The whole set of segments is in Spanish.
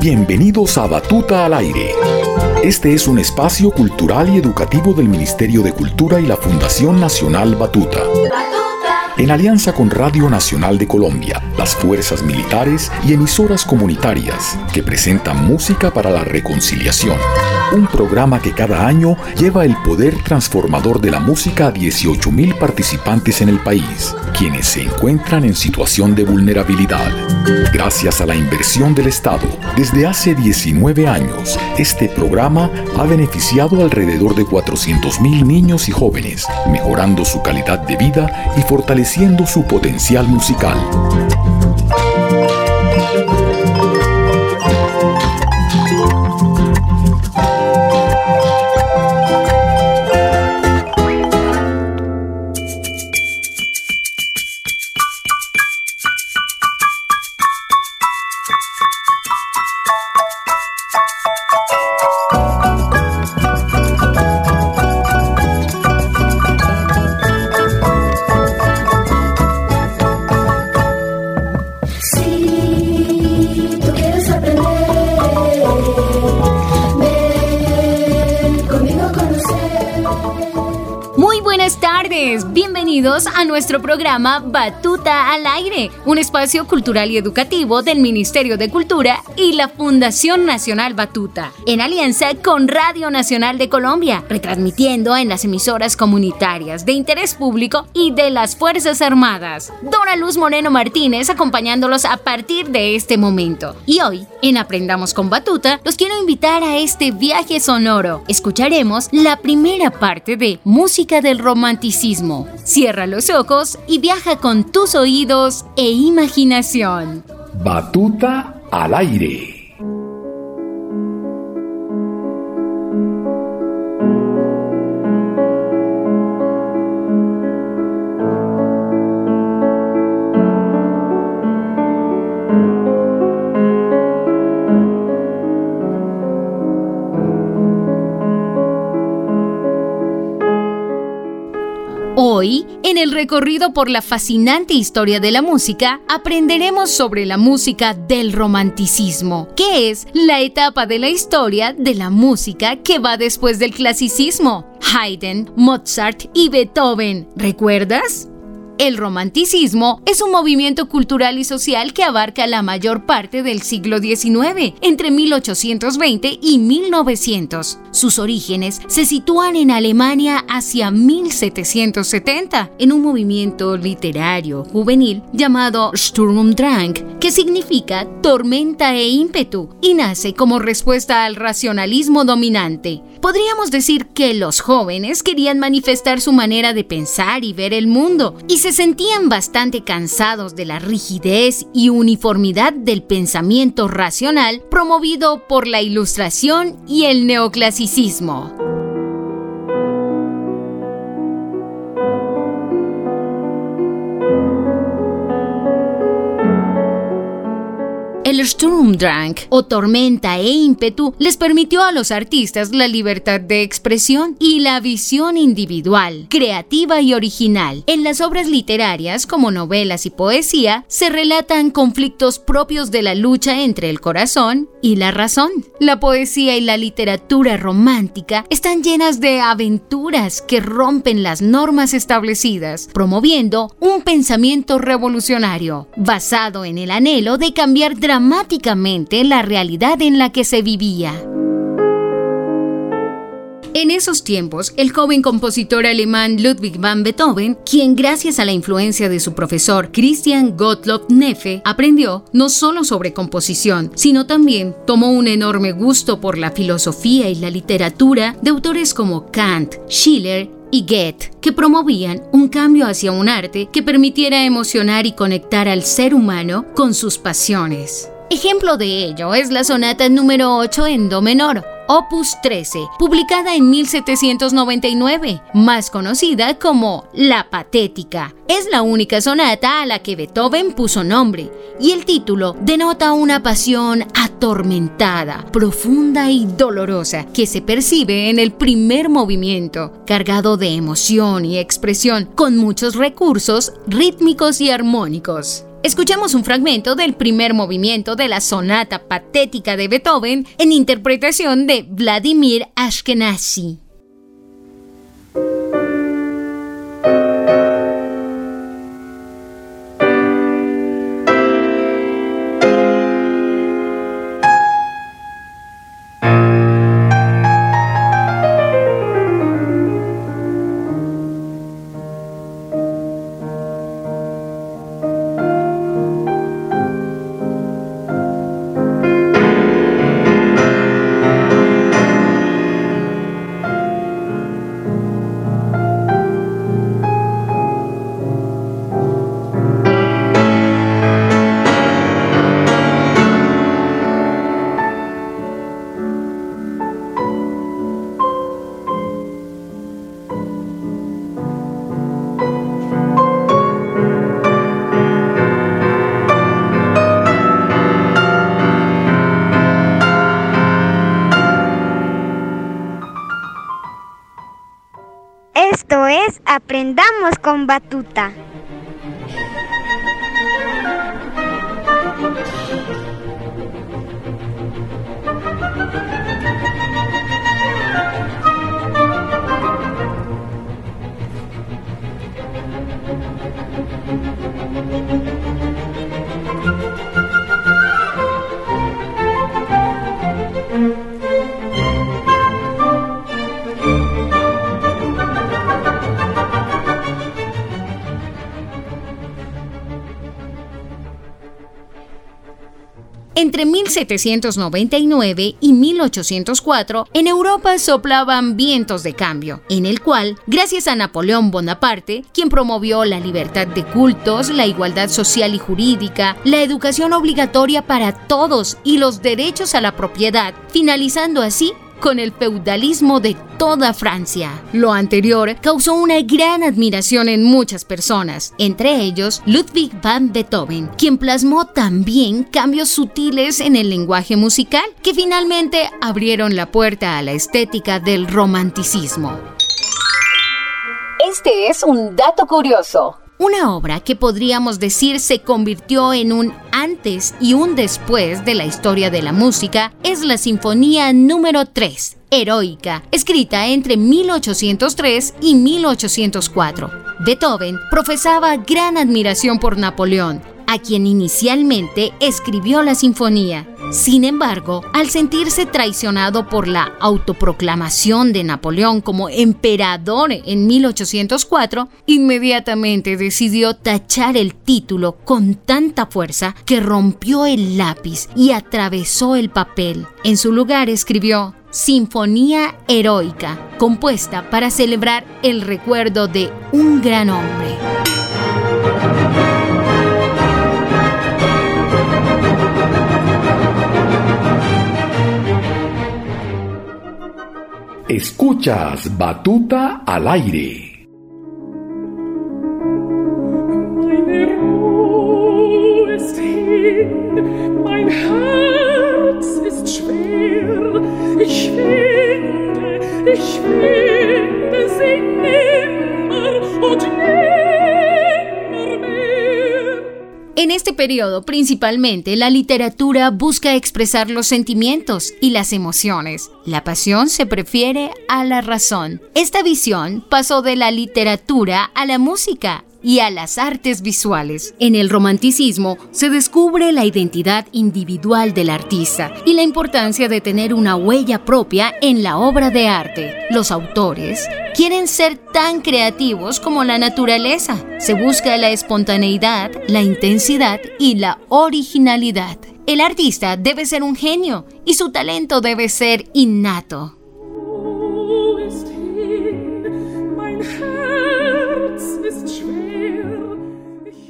Bienvenidos a Batuta al Aire. Este es un espacio cultural y educativo del Ministerio de Cultura y la Fundación Nacional Batuta en alianza con Radio Nacional de Colombia, las fuerzas militares y emisoras comunitarias que presentan música para la reconciliación. Un programa que cada año lleva el poder transformador de la música a 18.000 participantes en el país, quienes se encuentran en situación de vulnerabilidad. Gracias a la inversión del Estado, desde hace 19 años, este programa ha beneficiado alrededor de 400.000 niños y jóvenes, mejorando su calidad de vida y fortaleciendo su potencial musical. Programa Batuta un espacio cultural y educativo del Ministerio de Cultura y la Fundación Nacional Batuta, en alianza con Radio Nacional de Colombia, retransmitiendo en las emisoras comunitarias de interés público y de las Fuerzas Armadas. Dora Luz Moreno Martínez acompañándolos a partir de este momento. Y hoy, en Aprendamos con Batuta, los quiero invitar a este viaje sonoro. Escucharemos la primera parte de Música del Romanticismo. Cierra los ojos y viaja con tus oídos e imaginación. Batuta al aire. En el recorrido por la fascinante historia de la música, aprenderemos sobre la música del romanticismo, que es la etapa de la historia de la música que va después del clasicismo. Haydn, Mozart y Beethoven, ¿recuerdas? El romanticismo es un movimiento cultural y social que abarca la mayor parte del siglo XIX, entre 1820 y 1900. Sus orígenes se sitúan en Alemania hacia 1770, en un movimiento literario juvenil llamado Sturm und Drang, que significa tormenta e ímpetu, y nace como respuesta al racionalismo dominante. Podríamos decir que los jóvenes querían manifestar su manera de pensar y ver el mundo, y se sentían bastante cansados de la rigidez y uniformidad del pensamiento racional promovido por la ilustración y el neoclasicismo. El Sturmdrang o tormenta e ímpetu les permitió a los artistas la libertad de expresión y la visión individual, creativa y original. En las obras literarias como novelas y poesía se relatan conflictos propios de la lucha entre el corazón y la razón. La poesía y la literatura romántica están llenas de aventuras que rompen las normas establecidas, promoviendo un pensamiento revolucionario basado en el anhelo de cambiar dramáticamente dramáticamente la realidad en la que se vivía. En esos tiempos, el joven compositor alemán Ludwig van Beethoven, quien gracias a la influencia de su profesor Christian Gottlob Neffe aprendió no solo sobre composición, sino también tomó un enorme gusto por la filosofía y la literatura de autores como Kant, Schiller y Goethe, que promovían un cambio hacia un arte que permitiera emocionar y conectar al ser humano con sus pasiones. Ejemplo de ello es la sonata número 8 en Do menor, Opus 13, publicada en 1799, más conocida como La Patética. Es la única sonata a la que Beethoven puso nombre, y el título denota una pasión atormentada, profunda y dolorosa que se percibe en el primer movimiento, cargado de emoción y expresión, con muchos recursos rítmicos y armónicos. Escuchamos un fragmento del primer movimiento de la sonata patética de Beethoven en interpretación de Vladimir Ashkenazi. Aprendamos con Batuta. Entre 1799 y 1804, en Europa soplaban vientos de cambio, en el cual, gracias a Napoleón Bonaparte, quien promovió la libertad de cultos, la igualdad social y jurídica, la educación obligatoria para todos y los derechos a la propiedad, finalizando así con el feudalismo de toda Francia. Lo anterior causó una gran admiración en muchas personas, entre ellos Ludwig van Beethoven, quien plasmó también cambios sutiles en el lenguaje musical que finalmente abrieron la puerta a la estética del romanticismo. Este es un dato curioso. Una obra que podríamos decir se convirtió en un antes y un después de la historia de la música es la Sinfonía número 3, Heroica, escrita entre 1803 y 1804. Beethoven profesaba gran admiración por Napoleón, a quien inicialmente escribió la sinfonía. Sin embargo, al sentirse traicionado por la autoproclamación de Napoleón como emperador en 1804, inmediatamente decidió tachar el título con tanta fuerza que rompió el lápiz y atravesó el papel. En su lugar escribió Sinfonía Heroica, compuesta para celebrar el recuerdo de un gran hombre. Escuchas Batuta al aire. Periodo, principalmente, la literatura busca expresar los sentimientos y las emociones. La pasión se prefiere a la razón. Esta visión pasó de la literatura a la música y a las artes visuales. En el romanticismo se descubre la identidad individual del artista y la importancia de tener una huella propia en la obra de arte. Los autores quieren ser tan creativos como la naturaleza. Se busca la espontaneidad, la intensidad y la originalidad. El artista debe ser un genio y su talento debe ser innato.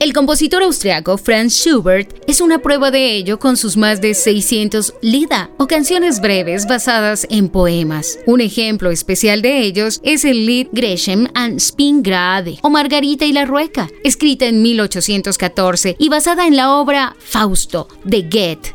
El compositor austriaco Franz Schubert es una prueba de ello con sus más de 600 Lieder o canciones breves basadas en poemas. Un ejemplo especial de ellos es el Lied Gresham and Spingrade o Margarita y la Rueca, escrita en 1814 y basada en la obra Fausto de Goethe.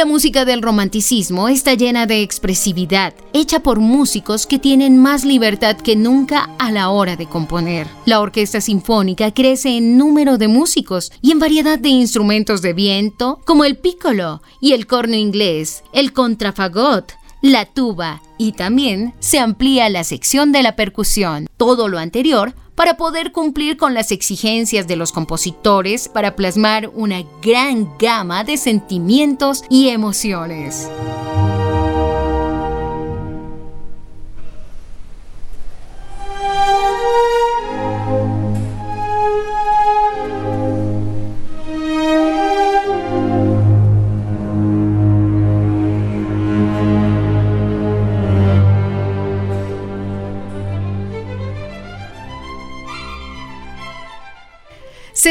La música del romanticismo está llena de expresividad, hecha por músicos que tienen más libertad que nunca a la hora de componer. La orquesta sinfónica crece en número de músicos y en variedad de instrumentos de viento, como el piccolo y el corno inglés, el contrafagot, la tuba y también se amplía la sección de la percusión. Todo lo anterior para poder cumplir con las exigencias de los compositores para plasmar una gran gama de sentimientos y emociones.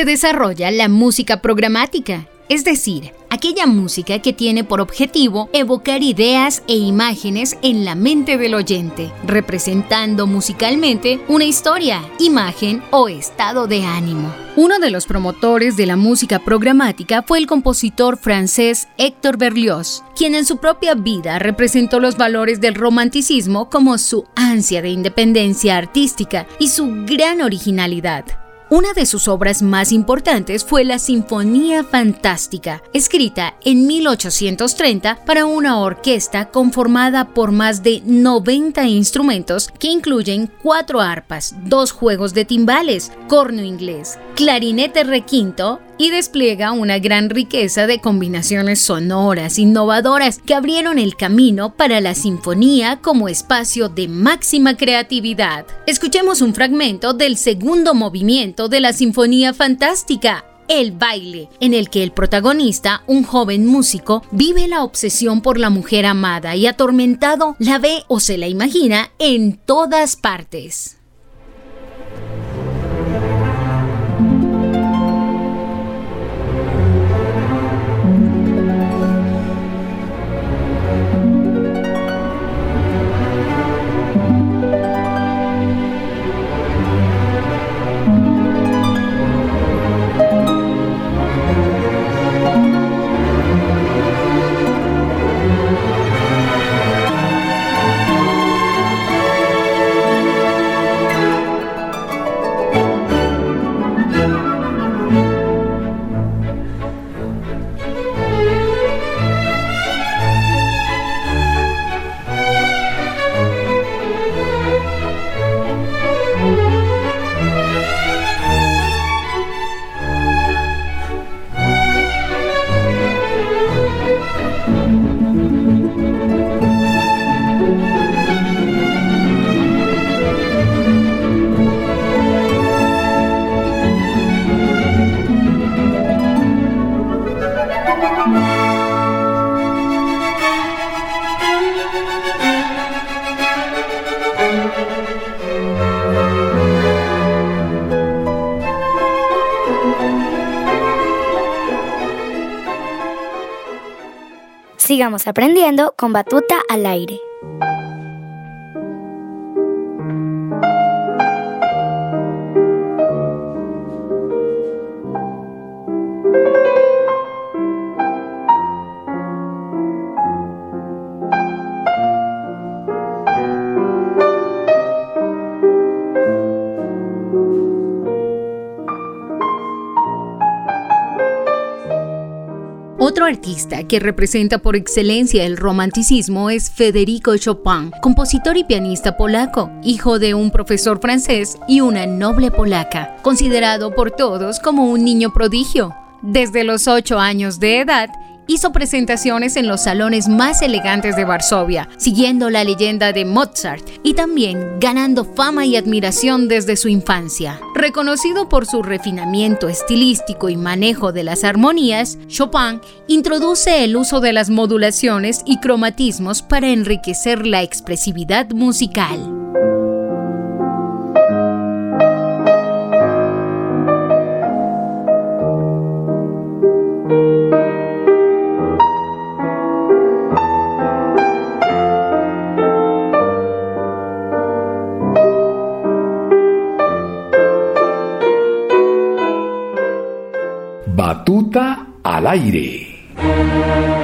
Desarrolla la música programática, es decir, aquella música que tiene por objetivo evocar ideas e imágenes en la mente del oyente, representando musicalmente una historia, imagen o estado de ánimo. Uno de los promotores de la música programática fue el compositor francés Héctor Berlioz, quien en su propia vida representó los valores del romanticismo como su ansia de independencia artística y su gran originalidad. Una de sus obras más importantes fue la Sinfonía Fantástica, escrita en 1830 para una orquesta conformada por más de 90 instrumentos que incluyen cuatro arpas, dos juegos de timbales, corno inglés, clarinete requinto y despliega una gran riqueza de combinaciones sonoras innovadoras que abrieron el camino para la sinfonía como espacio de máxima creatividad. Escuchemos un fragmento del segundo movimiento de la Sinfonía Fantástica, el baile, en el que el protagonista, un joven músico, vive la obsesión por la mujer amada y atormentado la ve o se la imagina en todas partes. Sigamos aprendiendo con Batuta al aire. Artista que representa por excelencia el romanticismo es Federico Chopin, compositor y pianista polaco, hijo de un profesor francés y una noble polaca, considerado por todos como un niño prodigio. Desde los 8 años de edad, hizo presentaciones en los salones más elegantes de Varsovia, siguiendo la leyenda de Mozart y también ganando fama y admiración desde su infancia. Reconocido por su refinamiento estilístico y manejo de las armonías, Chopin introduce el uso de las modulaciones y cromatismos para enriquecer la expresividad musical. Al aire.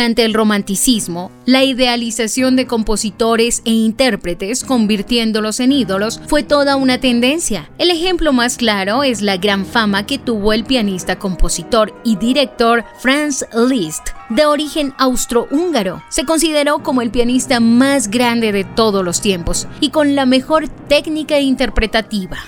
Durante el romanticismo, la idealización de compositores e intérpretes, convirtiéndolos en ídolos, fue toda una tendencia. El ejemplo más claro es la gran fama que tuvo el pianista, compositor y director Franz Liszt, de origen austrohúngaro. Se consideró como el pianista más grande de todos los tiempos y con la mejor técnica interpretativa.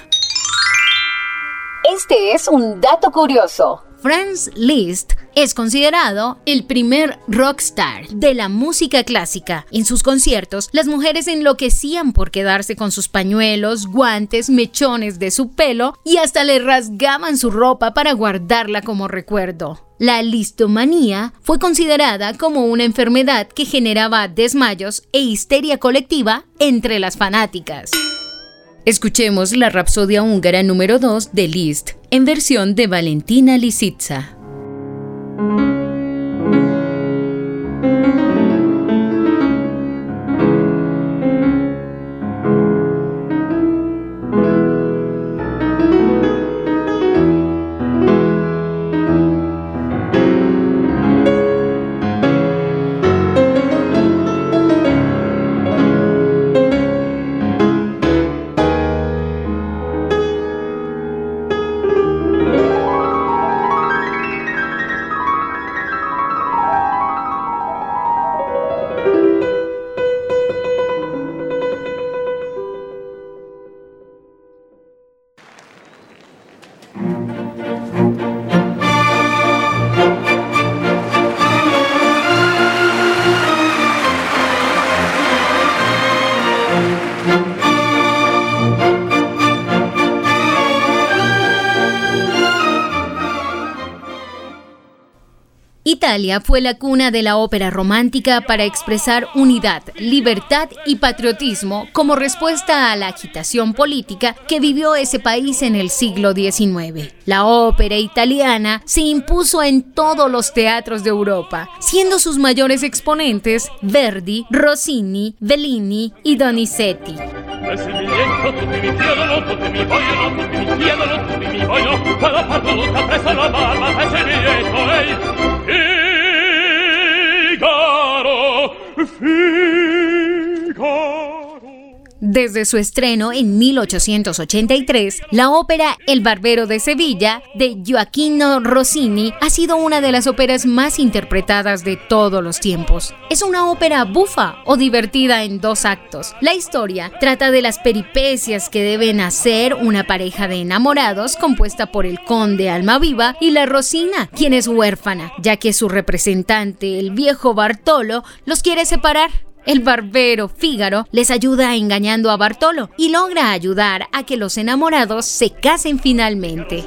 Este es un dato curioso. Franz Liszt es considerado el primer rockstar de la música clásica. En sus conciertos, las mujeres enloquecían por quedarse con sus pañuelos, guantes, mechones de su pelo y hasta le rasgaban su ropa para guardarla como recuerdo. La listomanía fue considerada como una enfermedad que generaba desmayos e histeria colectiva entre las fanáticas. Escuchemos la Rapsodia húngara número 2 de Liszt, en versión de Valentina Lisitsa. Italia fue la cuna de la ópera romántica para expresar unidad, libertad y patriotismo como respuesta a la agitación política que vivió ese país en el siglo XIX. La ópera italiana se impuso en todos los teatros de Europa, siendo sus mayores exponentes Verdi, Rossini, Bellini y Donizetti. sempre se mi rientro tutti mi chiedono tutti mi vogliono tutti mi chiedono tutti mi vogliono ma la parvolucca presso la barba fece dietro lei Figaro Figaro. Desde su estreno en 1883, la ópera El Barbero de Sevilla de Gioacchino Rossini ha sido una de las óperas más interpretadas de todos los tiempos. Es una ópera bufa o divertida en dos actos. La historia trata de las peripecias que deben hacer una pareja de enamorados compuesta por el conde Almaviva y la Rosina, quien es huérfana, ya que su representante, el viejo Bartolo, los quiere separar. El barbero Fígaro les ayuda engañando a Bartolo y logra ayudar a que los enamorados se casen finalmente.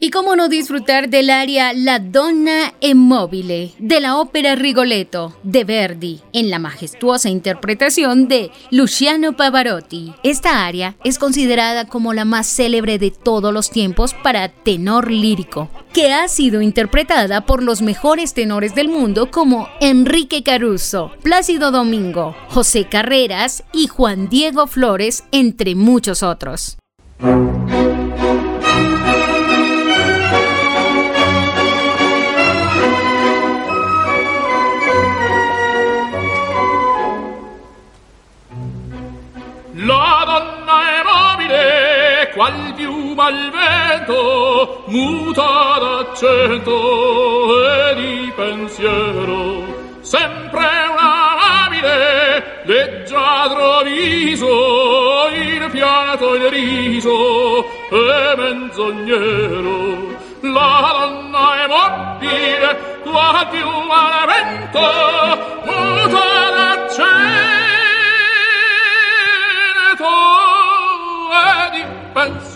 Y cómo no disfrutar del aria La Donna Immobile de la ópera Rigoletto de Verdi en la majestuosa interpretación de Luciano Pavarotti. Esta aria es considerada como la más célebre de todos los tiempos para tenor lírico, que ha sido interpretada por los mejores tenores del mundo como Enrique Caruso, Plácido Domingo, José Carreras y Juan Diego Flores, entre muchos otros. Al vento, muta d'accento e di pensiero. Sempre una amabile, leggiadro viso, il fiato il riso e menzognero. La donna è mobile, qual piuma al vento,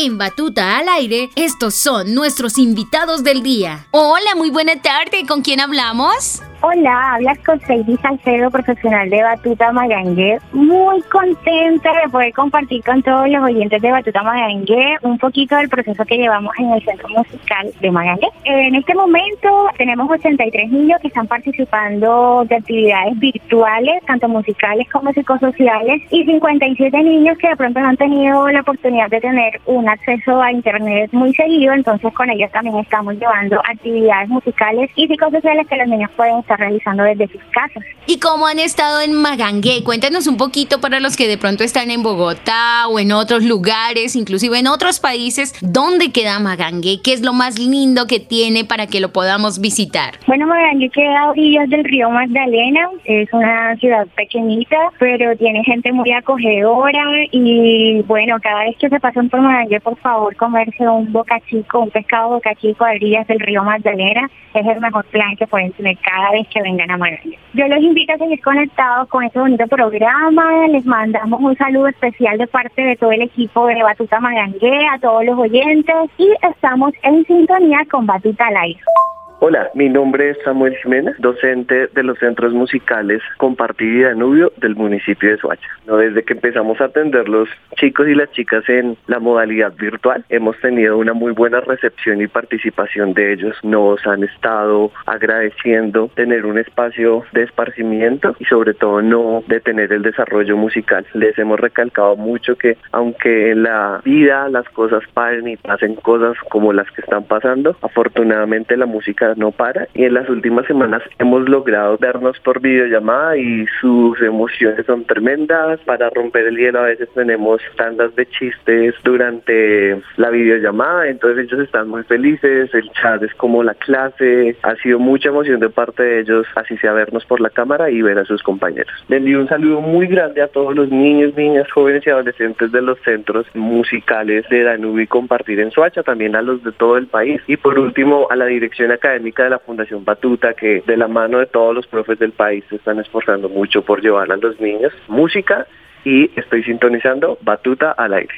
En Batuta al aire, estos son nuestros invitados del día. Hola, muy buena tarde. ¿Con quién hablamos? Hola, hablas con Seidy Salcedo, profesional de Batuta Magangue. Muy contenta de poder compartir con todos los oyentes de Batuta Magangue un poquito del proceso que llevamos en el Centro Musical de Magangue. En este momento tenemos 83 niños que están participando de actividades virtuales, tanto musicales como psicosociales, y 57 niños que de pronto han tenido la oportunidad de tener un acceso a Internet muy seguido, entonces con ellos también estamos llevando actividades musicales y psicosociales que los niños pueden está realizando desde sus casas. ¿Y cómo han estado en Magangué? Cuéntanos un poquito para los que de pronto están en Bogotá o en otros lugares, inclusive en otros países, ¿dónde queda Magangué? ¿Qué es lo más lindo que tiene para que lo podamos visitar? Bueno, Magangué queda a orillas del río Magdalena, es una ciudad pequeñita, pero tiene gente muy acogedora y bueno, cada vez que se pasan por Magangué, por favor, comerse un boca chico, un pescado boca chico a orillas del río Magdalena, es el mejor plan que pueden tener cada vez que vengan a Magallanes. Yo los invito a seguir conectados con este bonito programa. Les mandamos un saludo especial de parte de todo el equipo de Batuta Magangue, a todos los oyentes y estamos en sintonía con Batuta Live. Hola, mi nombre es Samuel Jiménez, docente de los centros musicales Compartir y Danubio del municipio de Soacha. Desde que empezamos a atender los chicos y las chicas en la modalidad virtual, hemos tenido una muy buena recepción y participación de ellos. Nos han estado agradeciendo tener un espacio de esparcimiento y sobre todo no detener el desarrollo musical. Les hemos recalcado mucho que aunque en la vida las cosas paren y pasen cosas como las que están pasando, afortunadamente la música no para y en las últimas semanas hemos logrado vernos por videollamada y sus emociones son tremendas. Para romper el hielo a veces tenemos tandas de chistes durante la videollamada, entonces ellos están muy felices, el chat es como la clase, ha sido mucha emoción de parte de ellos, así sea vernos por la cámara y ver a sus compañeros. Le envío un saludo muy grande a todos los niños, niñas, jóvenes y adolescentes de los centros musicales de Danubio y Compartir en Suacha, también a los de todo el país y por último a la dirección académica de la Fundación Batuta, que de la mano de todos los profes del país se están esforzando mucho por llevar a los niños música y estoy sintonizando Batuta al aire.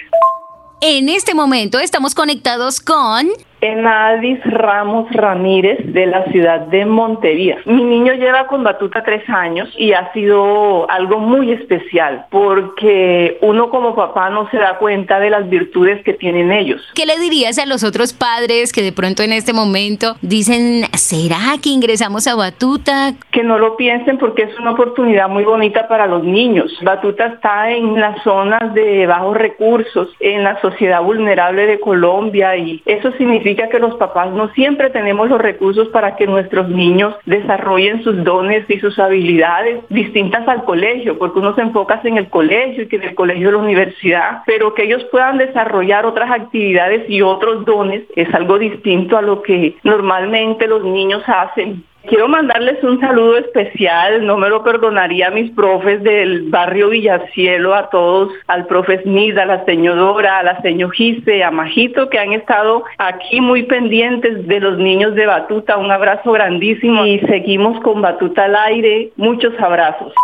En este momento estamos conectados con Enadis Ramos Ramírez de la ciudad de Montería. Mi niño lleva con batuta tres años y ha sido algo muy especial porque uno como papá no se da cuenta de las virtudes que tienen ellos. ¿Qué le dirías a los otros padres que de pronto en este momento dicen, ¿será que ingresamos a batuta? Que no lo piensen porque es una oportunidad muy bonita para los niños. Batuta está en las zonas de bajos recursos, en la sociedad vulnerable de Colombia y eso significa que los papás no siempre tenemos los recursos para que nuestros niños desarrollen sus dones y sus habilidades distintas al colegio, porque uno se enfoca en el colegio y que en el colegio es la universidad, pero que ellos puedan desarrollar otras actividades y otros dones es algo distinto a lo que normalmente los niños hacen Quiero mandarles un saludo especial, no me lo perdonaría a mis profes del barrio Villacielo, a todos, al profe Smith, a la señora a la señor Gise, a Majito, que han estado aquí muy pendientes de los niños de Batuta. Un abrazo grandísimo y seguimos con Batuta al aire. Muchos abrazos.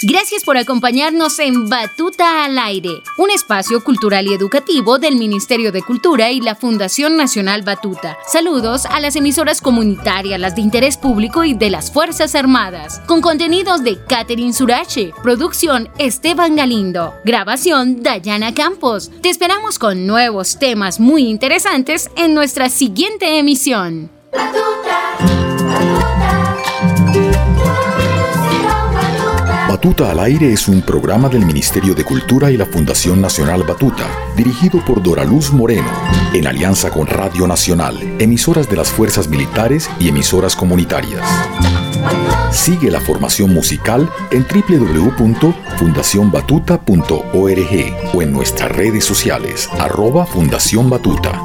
Gracias por acompañarnos en Batuta al Aire, un espacio cultural y educativo del Ministerio de Cultura y la Fundación Nacional Batuta. Saludos a las emisoras comunitarias, las de interés público y de las Fuerzas Armadas, con contenidos de Catherine Surache, producción Esteban Galindo, grabación Dayana Campos. Te esperamos con nuevos temas muy interesantes en nuestra siguiente emisión. Batuta al Aire es un programa del Ministerio de Cultura y la Fundación Nacional Batuta, dirigido por Dora Luz Moreno, en alianza con Radio Nacional, emisoras de las fuerzas militares y emisoras comunitarias. Sigue la formación musical en www.fundacionbatuta.org o en nuestras redes sociales, arroba Fundación Batuta.